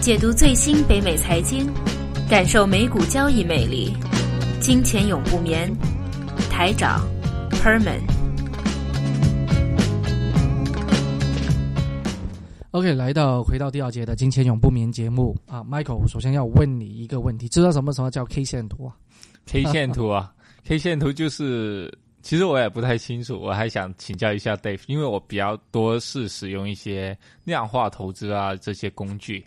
解读最新北美财经，感受美股交易魅力。金钱永不眠，台长 Perman。OK，来到回到第二节的金钱永不眠节目啊，Michael，首先要问你一个问题，知道什么什么叫 K 线图啊？K 线图啊，K 线图就是，其实我也不太清楚，我还想请教一下 Dave，因为我比较多是使用一些量化投资啊这些工具。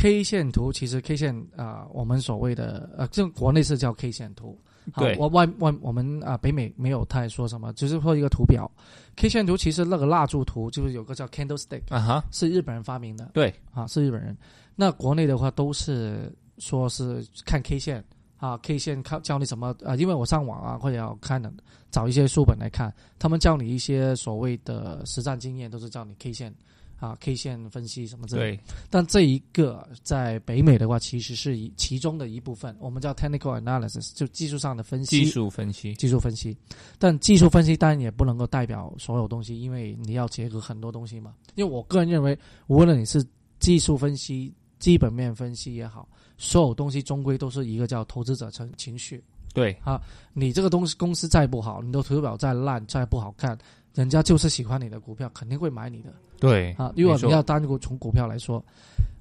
K 线图其实 K 线啊，我们所谓的呃，这国内是叫 K 线图，对，我外外我们啊北美没有太说什么，只是说一个图表。K 线图其实那个蜡烛图就是有个叫 Candlestick 啊哈，是日本人发明的，对啊是日本人。那国内的话都是说是看 K 线啊，K 线看教你什么啊？因为我上网啊或者要看的找一些书本来看，他们教你一些所谓的实战经验，都是教你 K 线。啊，K 线分析什么之类，但这一个在北美的话，其实是一其中的一部分，我们叫 technical analysis，就技术上的分析。技术分析，技术分析。但技术分析当然也不能够代表所有东西，因为你要结合很多东西嘛。因为我个人认为，无论你是技术分析、基本面分析也好，所有东西终归都是一个叫投资者情情绪。对啊，你这个东西公司再不好，你的图表再烂、再不好看。人家就是喜欢你的股票，肯定会买你的。对啊，如果你要单独从股票来说，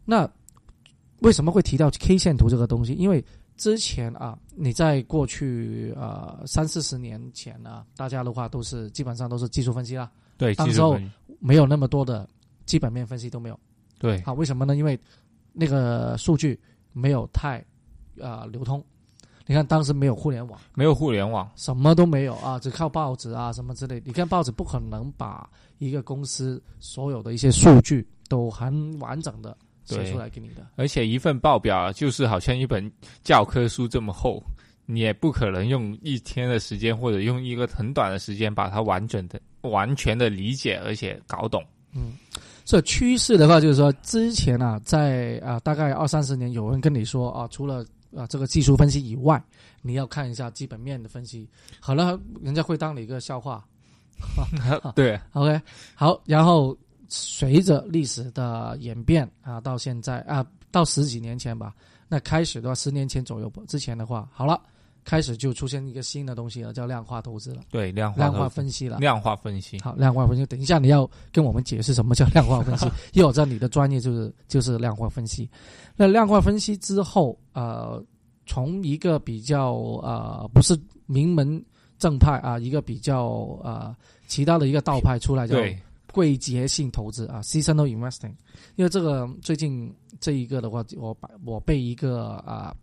那为什么会提到 K 线图这个东西？因为之前啊，你在过去呃三四十年前呢，大家的话都是基本上都是技术分析啦。对，当时候没有那么多的基本面分析都没有。对，啊，为什么呢？因为那个数据没有太啊流通。你看，当时没有互联网，没有互联网，什么都没有啊，只靠报纸啊，什么之类。你看报纸不可能把一个公司所有的一些数据都很完整的写出来给你的。而且一份报表就是好像一本教科书这么厚，你也不可能用一天的时间或者用一个很短的时间把它完整的、完全的理解而且搞懂。嗯，这趋势的话，就是说之前啊，在啊大概二三十年，有人跟你说啊，除了啊，这个技术分析以外，你要看一下基本面的分析。好了，人家会当你一个笑话。对，OK，好。然后随着历史的演变啊，到现在啊，到十几年前吧，那开始的话，十年前左右之前的话，好了。开始就出现一个新的东西了，叫量化投资了。对，量化量化分析了。量化分析。好，量化分析。等一下你要跟我们解释什么叫 量化分析，因为我知道你的专业就是就是量化分析。那量化分析之后，呃，从一个比较呃不是名门正派啊，一个比较呃其他的一个道派出来叫贵节性投资啊，seasonal investing。因为这个最近这一个的话，我把我被一个啊。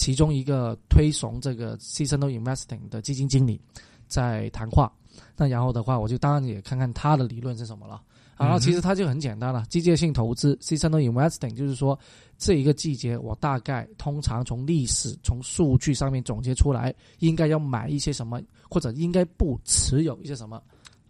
其中一个推崇这个 seasonal investing 的基金经理在谈话，那然后的话，我就当然也看看他的理论是什么了。然后其实他就很简单了，季节性投资 seasonal investing 就是说这一个季节我大概通常从历史从数据上面总结出来，应该要买一些什么，或者应该不持有一些什么。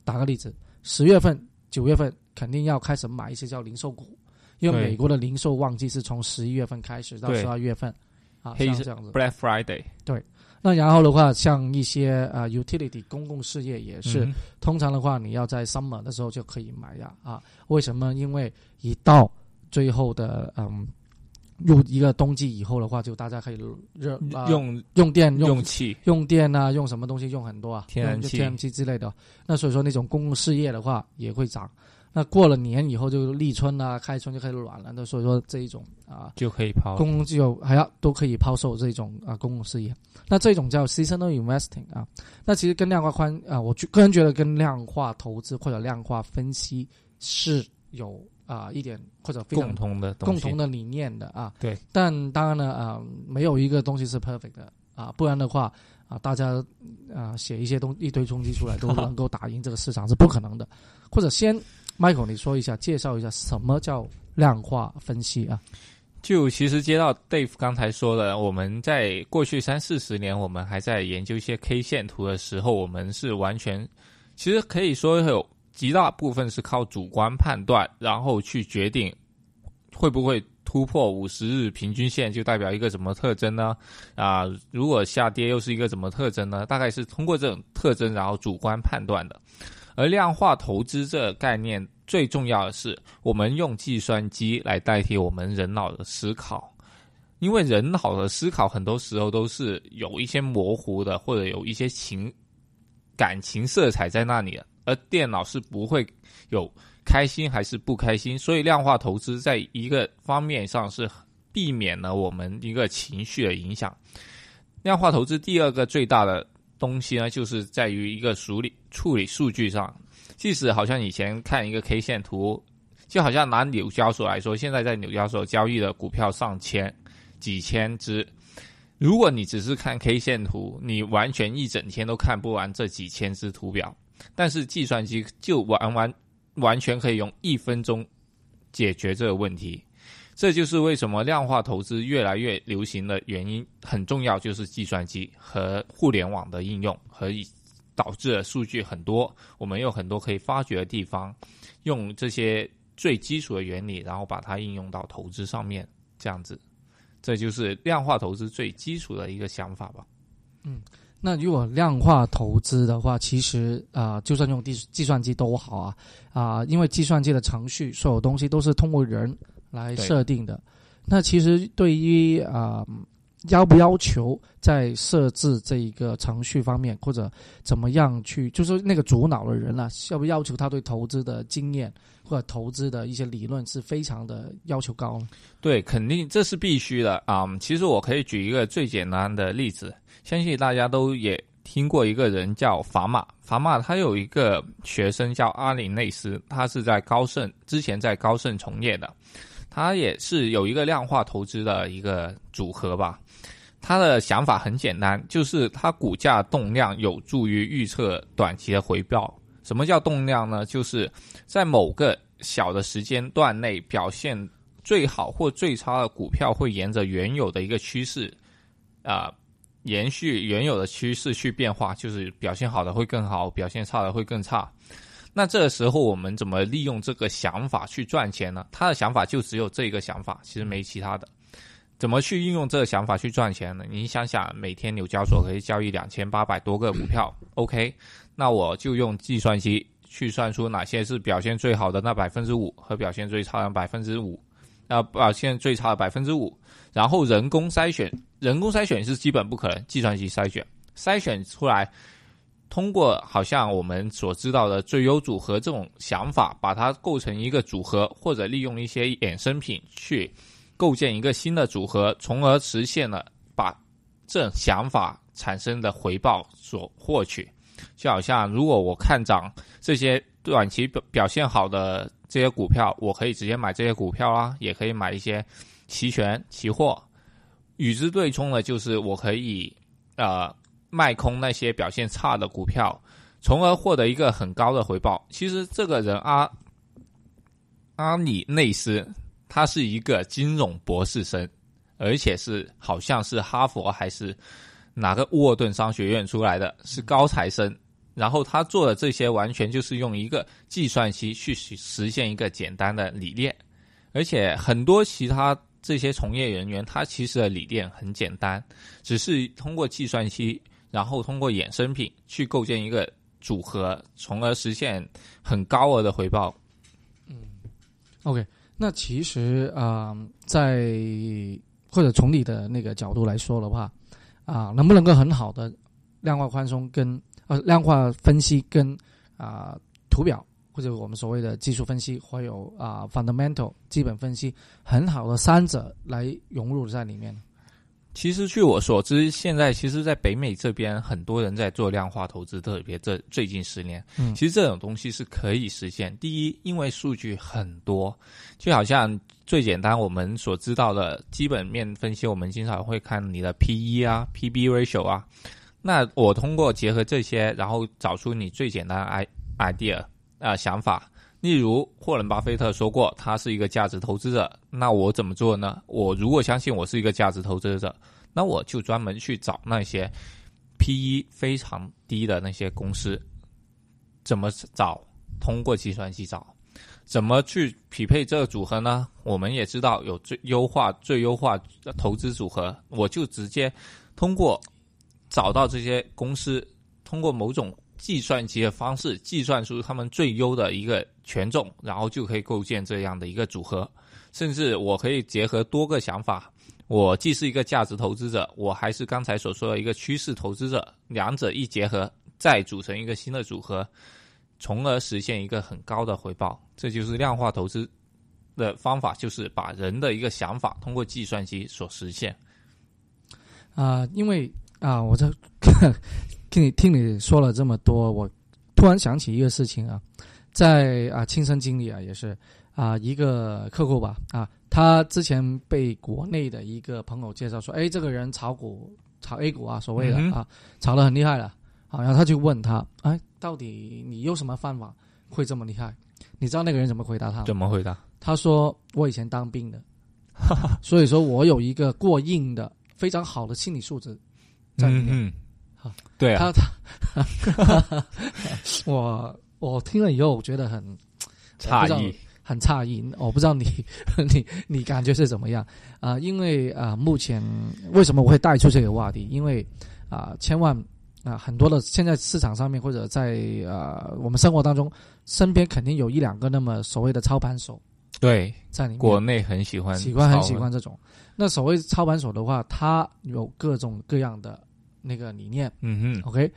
打个例子，十月份、九月份肯定要开始买一些叫零售股，因为美国的零售旺季是从十一月份开始到十二月份。啊，像这样子，Black Friday，对。那然后的话，像一些呃 utility 公共事业也是，通常的话，你要在 summer 的时候就可以买呀。啊，为什么？因为一到最后的嗯入一个冬季以后的话，就大家可以热用用电用气用电啊，用什么东西用很多啊，天然气天然气之类的。那所以说那种公共事业的话也会涨。那过了年以后就立春啊，开春就开始暖了，那所以说这一种啊就可以抛公共机构还要都可以抛售这种啊公共事业，那这种叫 seasonal investing 啊，那其实跟量化宽啊，我个人觉得跟量化投资或者量化分析是有啊一点或者共同的共同的理念的啊，对，但当然呢啊，没有一个东西是 perfect 的啊，不然的话啊，大家啊写一些东一堆冲击出来都能够打赢这个市场是不可能的，或者先。Michael，你说一下，介绍一下什么叫量化分析啊？就其实接到 Dave 刚才说的，我们在过去三四十年，我们还在研究一些 K 线图的时候，我们是完全，其实可以说有极大部分是靠主观判断，然后去决定会不会突破五十日平均线，就代表一个什么特征呢？啊，如果下跌又是一个什么特征呢？大概是通过这种特征，然后主观判断的。而量化投资这个概念最重要的是，我们用计算机来代替我们人脑的思考，因为人脑的思考很多时候都是有一些模糊的，或者有一些情感情色彩在那里的，而电脑是不会有开心还是不开心，所以量化投资在一个方面上是避免了我们一个情绪的影响。量化投资第二个最大的东西呢，就是在于一个处理处理数据上。即使好像以前看一个 K 线图，就好像拿纽交所来说，现在在纽交所交易的股票上千、几千只，如果你只是看 K 线图，你完全一整天都看不完这几千只图表。但是计算机就完完完全可以用一分钟解决这个问题。这就是为什么量化投资越来越流行的原因，很重要就是计算机和互联网的应用，和以导致了数据很多，我们有很多可以发掘的地方，用这些最基础的原理，然后把它应用到投资上面，这样子，这就是量化投资最基础的一个想法吧。嗯，那如果量化投资的话，其实啊、就算用计计算机都好啊啊、因为计算机的程序所有东西都是通过人来设定的。那其实对于啊、要不要求在设置这一个程序方面，或者怎么样去，就是那个主脑的人啊，要不要求他对投资的经验或者投资的一些理论是非常的要求高呢？对，肯定这是必须的啊、其实我可以举一个最简单的例子，相信大家都也听过一个人叫法马。法马他有一个学生叫阿里内斯，他是在高盛之前在高盛从业的，它也是有一个量化投资的一个组合吧。他的想法很简单，就是它股价动量有助于预测短期的回报。什么叫动量呢？就是在某个小的时间段内表现最好或最差的股票会沿着原有的一个趋势，啊、延续原有的趋势去变化，就是表现好的会更好，表现差的会更差。那这个时候我们怎么利用这个想法去赚钱呢？他的想法就只有这个想法，其实没其他的。怎么去运用这个想法去赚钱呢？你想想，每天纽交所可以交易两千八百多个股票，OK，那我就用计算机去算出哪些是表现最好的那百分之五和表现最差的百分之五，呃，表现最差的百分之五，然后人工筛选，人工筛选是基本不可能，计算机筛选，筛选出来，通过好像我们所知道的最优组合这种想法，把它构成一个组合，或者利用一些衍生品去构建一个新的组合，从而实现了把这想法产生的回报所获取。就好像如果我看涨这些短期表表现好的这些股票，我可以直接买这些股票啊，也可以买一些期权、期货。与之对冲的就是我可以呃卖空那些表现差的股票，从而获得一个很高的回报。其实这个人阿阿里内斯，他是一个金融博士生，而且是好像是哈佛还是哪个沃顿商学院出来的，是高材生。然后他做的这些完全就是用一个计算机去实现一个简单的理念，而且很多其他这些从业人员，他其实的理念很简单，只是通过计算机，然后通过衍生品去构建一个组合，从而实现很高额的回报。嗯 OK，那其实啊、在或者从你的那个角度来说的话，啊、能不能够很好的量化宽松跟呃量化分析跟啊、图表或者我们所谓的技术分析，还有啊、fundamental 基本分析，很好的三者来融入在里面。其实据我所知，现在其实，在北美这边，很多人在做量化投资，特别这最近十年，嗯其实这种东西是可以实现。第一，因为数据很多，就好像最简单我们所知道的基本面分析，我们经常会看你的 P E 啊、P B ratio 啊。那我通过结合这些，然后找出你最简单的 i idea 啊、想法。例如，霍伦巴菲特说过，他是一个价值投资者。那我怎么做呢？我如果相信我是一个价值投资者，那我就专门去找那些 P/E 非常低的那些公司。怎么找？通过计算机找。怎么去匹配这个组合呢？我们也知道有最优化、最优化的投资组合，我就直接通过找到这些公司，通过某种计算机的方式计算出他们最优的一个权重，然后就可以构建这样的一个组合。甚至我可以结合多个想法，我既是一个价值投资者，我还是刚才所说的一个趋势投资者，两者一结合，再组成一个新的组合，从而实现一个很高的回报。这就是量化投资的方法，就是把人的一个想法通过计算机所实现。啊、因为啊、我这 听你听你说了这么多，我突然想起一个事情啊，在啊亲身经历啊，也是啊一个客户吧啊，他之前被国内的一个朋友介绍说，哎，这个人炒股炒 A 股啊，所谓的、嗯啊，炒得很厉害了啊，然后他就问他，哎，到底你有什么方法会这么厉害？你知道那个人怎么回答他？怎么回答？他说：“我以前当兵的，所以说我有一个过硬的、非常好的心理素质在里面。嗯好嗯，对啊，他他 我我听了以后，我觉得很诧异，很诧异。我不知道你 你你感觉是怎么样啊、因为啊、目前为什么我会带出这个话题？因为啊、千万啊、很多的现在市场上面或者在啊我们生活当中，身边肯定有一两个那么所谓的操盘手对，在里面。国内很喜欢，喜欢很喜欢，这种。那所谓操盘手的话，他有各种各样的那个理念嗯哼，，OK，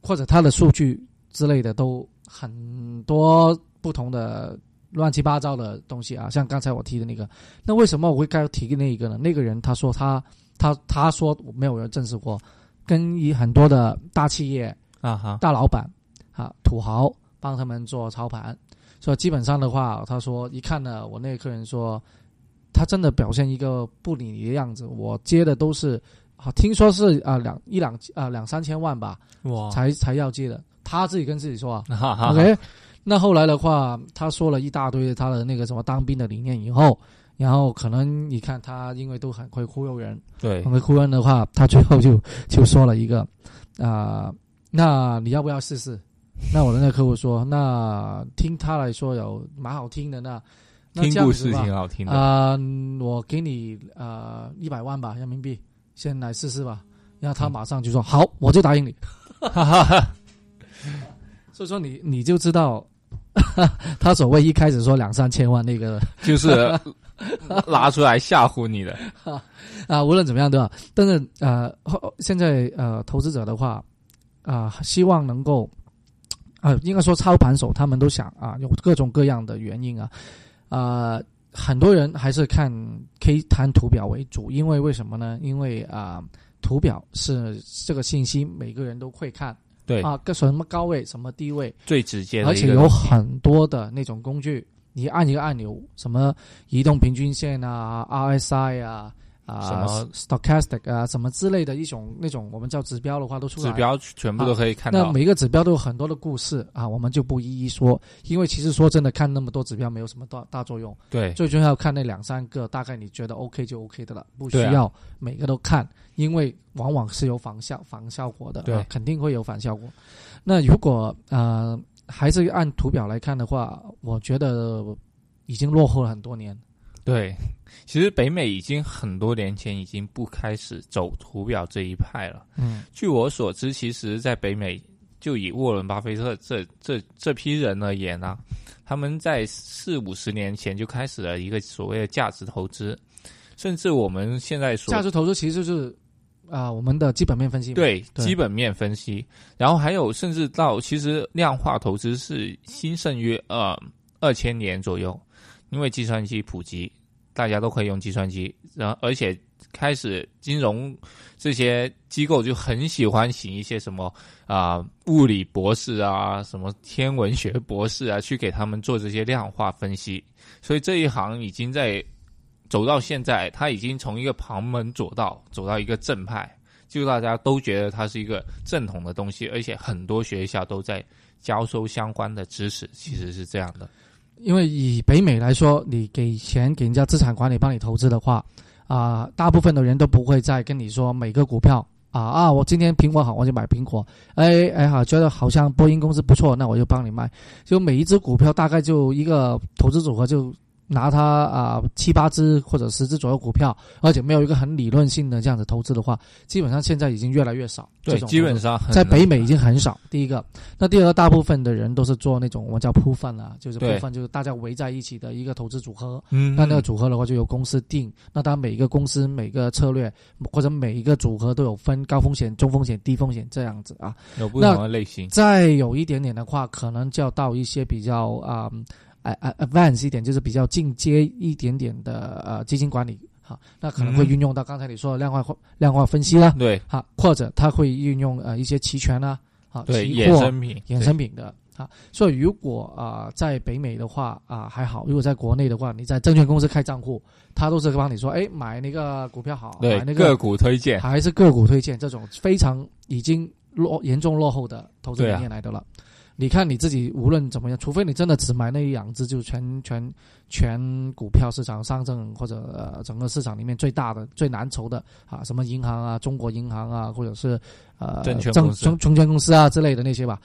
或者他的数据之类的都很多不同的乱七八糟的东西啊，像刚才我提的那个，那为什么我会该提那一个呢？那个人他说他他他说没有人证实过，跟一很多的大企业啊哈，大老板啊土豪帮他们做操盘，所以基本上的话，他说一看呢，我那个客人说，他真的表现一个不理你的样子，我接的都是好，听说是啊两一两啊两三千万吧，哇，才才要接的，他自己跟自己说啊哈哈，OK，那后来的话，他说了一大堆他的那个什么当兵的理念以后。然后可能你看他，因为都很会忽悠人，对很，会忽悠人的话，他最后就就说了一个，啊、那你要不要试试？那我的那个客户说，那听他来说有蛮好听的，那那听故事挺好听的，啊、我给你呃一百万吧人民币，先来试试吧。然后他马上就说、好，我就答应你。所以说你你就知道，他所谓一开始说两三千万那个 就是拿出来吓唬你的，啊，无论怎么样对吧？但是呃，后现在呃，投资者的话啊、希望能够啊、应该说操盘手他们都想啊，有各种各样的原因啊，啊、很多人还是看 K 谈图表为主，因为为什么呢？因为啊、图表是这个信息每个人都会看对，啊，个什么高位什么低位，最直接的而且有很多的那种工具，你按一个按钮，什么移动平均线啊、RSI 啊、啊什么 stochastic 啊什么之类的一种那种我们叫指标的话都出来。指标全部都可以看到，那每个指标都有很多的故事啊，我们就不一一说，因为其实说真的，看那么多指标没有什么大大作用，对，最重要看那两三个，大概你觉得 OK 就 OK 的了，不需要每个都看，因为往往是有反效反效果的，对啊肯定会有反效果。那如果呃还是按图表来看的话，我觉得已经落后了很多年。对，其实北美已经很多年前已经不开始走图表这一派了。嗯。据我所知，其实在北美，就以沃伦巴菲特这这这批人而言呢、他们在四五十年前就开始了一个所谓的价值投资，甚至我们现在说价值投资其实就是啊、我们的基本面分析对基本面分析，然后还有甚至到其实量化投资是兴盛于呃二千年左右，因为计算机普及，大家都可以用计算机，然后而且开始金融这些机构就很喜欢请一些什么啊、物理博士啊，什么天文学博士啊，去给他们做这些量化分析，所以这一行已经在走到现在，它已经从一个旁门左道走到一个正派。就大家都觉得它是一个正统的东西，而且很多学校都在教授相关的知识，其实是这样的。因为以北美来说，你给钱给人家资产管理帮你投资的话，啊、大部分的人都不会再跟你说每个股票啊啊，我今天苹果好，我就买苹果。哎哎好，觉得好像波音公司不错，那我就帮你卖。就每一只股票大概就一个投资组合就拿它啊、七八只或者十只左右股票，而且没有一个很理论性的这样子投资的话，基本上现在已经越来越少。对，这种基本上很在北美已经很少。第一个，那第二个，大部分的人都是做那种我们叫铺分啊，就是铺对分，就是大家围在一起的一个投资组合。嗯，那那个组合的话，就由公司定。那当然，每一个公司、每个策略或者每一个组合都有分高风险、中风险、低风险这样子啊。有不同的类型，再有一点点的话，可能就要到一些比较啊呃呃 advance 一点，就是比较进阶一点点的呃基金管理。好，那可能会嗯运用到刚才你说的量化量化分析啦，对好，或者它会运用呃一些期权啦，啊，对，衍生品，衍生品的啊。所以如果啊、在北美的话啊、还好，如果在国内的话，你在证券公司开账户，他都是帮你说，哎，买那个股票好，对那个个股推荐，还是个股推荐这种非常已经落严重落后的投资理念来的了。你看你自己无论怎么样，除非你真的只买那一两只，就全全全股票市场上证或者呃整个市场里面最大的、最难筹的啊，什么银行啊、中国银行啊，或者是呃证券证公司证证券公司啊之类的那些吧。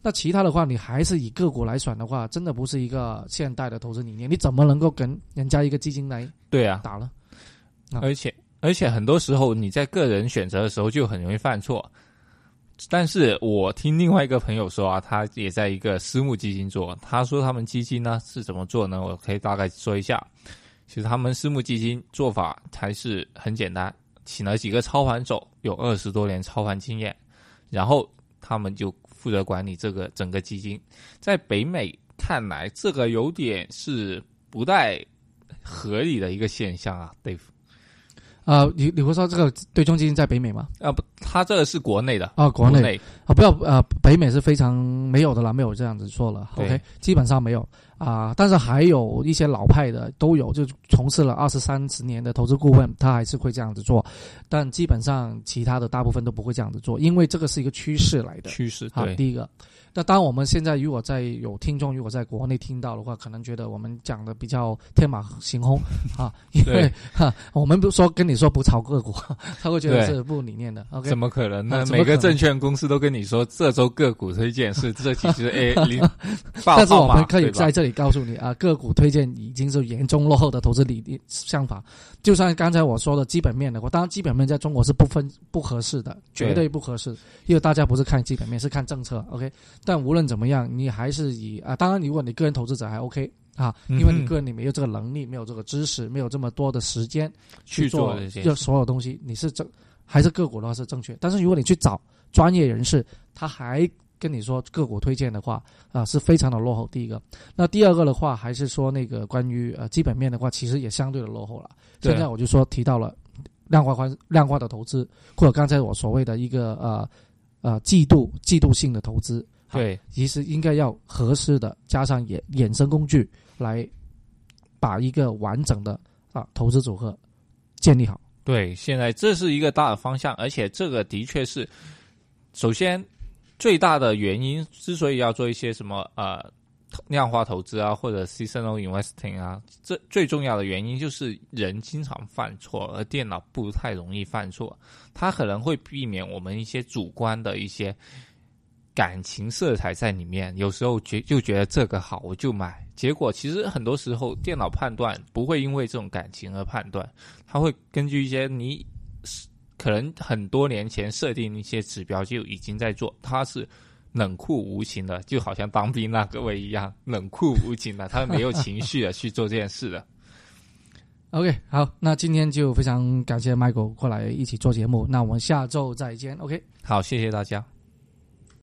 那其他的话，你还是以个股来选的话，真的不是一个现代的投资理念。你怎么能够跟人家一个基金来对啊，打呢？啊而且而且很多时候你在个人选择的时候就很容易犯错。但是我听另外一个朋友说啊，他也在一个私募基金做，他说他们基金呢是怎么做呢？我可以大概说一下。其实他们私募基金做法还是很简单，请了几个操盘手，有二十多年操盘经验，然后他们就负责管理这个整个基金。在北美看来，这个有点是不太合理的一个现象啊，Dave。呃，你你会说这个对冲基金在北美吗？啊不，他这个是国内的，啊，国内内啊，不要呃，北美是非常没有的啦，没有这样子做了，OK，基本上没有啊、但是还有一些老派的都有，就从事了二十三十年的投资顾问，他还是会这样子做，但基本上其他的大部分都不会这样子做，因为这个是一个趋势来的。趋势，好，对第一个，那当我们现在如果在有听众如果在国内听到的话，可能觉得我们讲的比较天马行空 啊，因为对哈，我们不说跟你说不炒个股，他会觉得是不理念的。OK，怎么可能呢？每个证券公司都跟你说这周个股推荐是 这几只 A 零但是我们可以在这里告诉你啊，个股推荐已经是严重落后的投资理念想法。就像刚才我说的基本面的话，当然基本面在中国是不分不合适的，绝对对不合适，因为大家不是看基本面，是看政策。OK，但无论怎么样，你还是以啊，当然如果你个人投资者还 OK 啊，因为你个人你没有这个能力，没有这个知识，没有这么多的时间去做做这所有东西，你是正还是个股的话是正确。但是如果你去找专业人士，他还跟你说个股推荐的话，啊、是非常的落后。第一个，那第二个的话，还是说那个关于呃基本面的话，其实也相对的落后了。现在我就说提到了量化宽量化的投资，或者刚才我所谓的一个呃呃季度季度性的投资，好对其实应该要合适的加上衍衍生工具来把一个完整的啊投资组合建立好。对，现在这是一个大的方向，而且这个的确是，首先最大的原因之所以要做一些什么呃量化投资啊，或者 seasonal investing 啊，这最重要的原因就是人经常犯错，而电脑不太容易犯错，它可能会避免我们一些主观的一些感情色彩在里面，有时候觉就觉得这个好我就买，结果其实很多时候电脑判断不会因为这种感情而判断，它会根据一些你可能很多年前设定一些指标就已经在做，它是冷酷无情的，就好像当兵那各位一样，冷酷无情的，他没有情绪的去做这件事的。OK，好，那今天就非常感谢 Michael 过来一起做节目，那我们下周再见。OK。好，谢谢大家。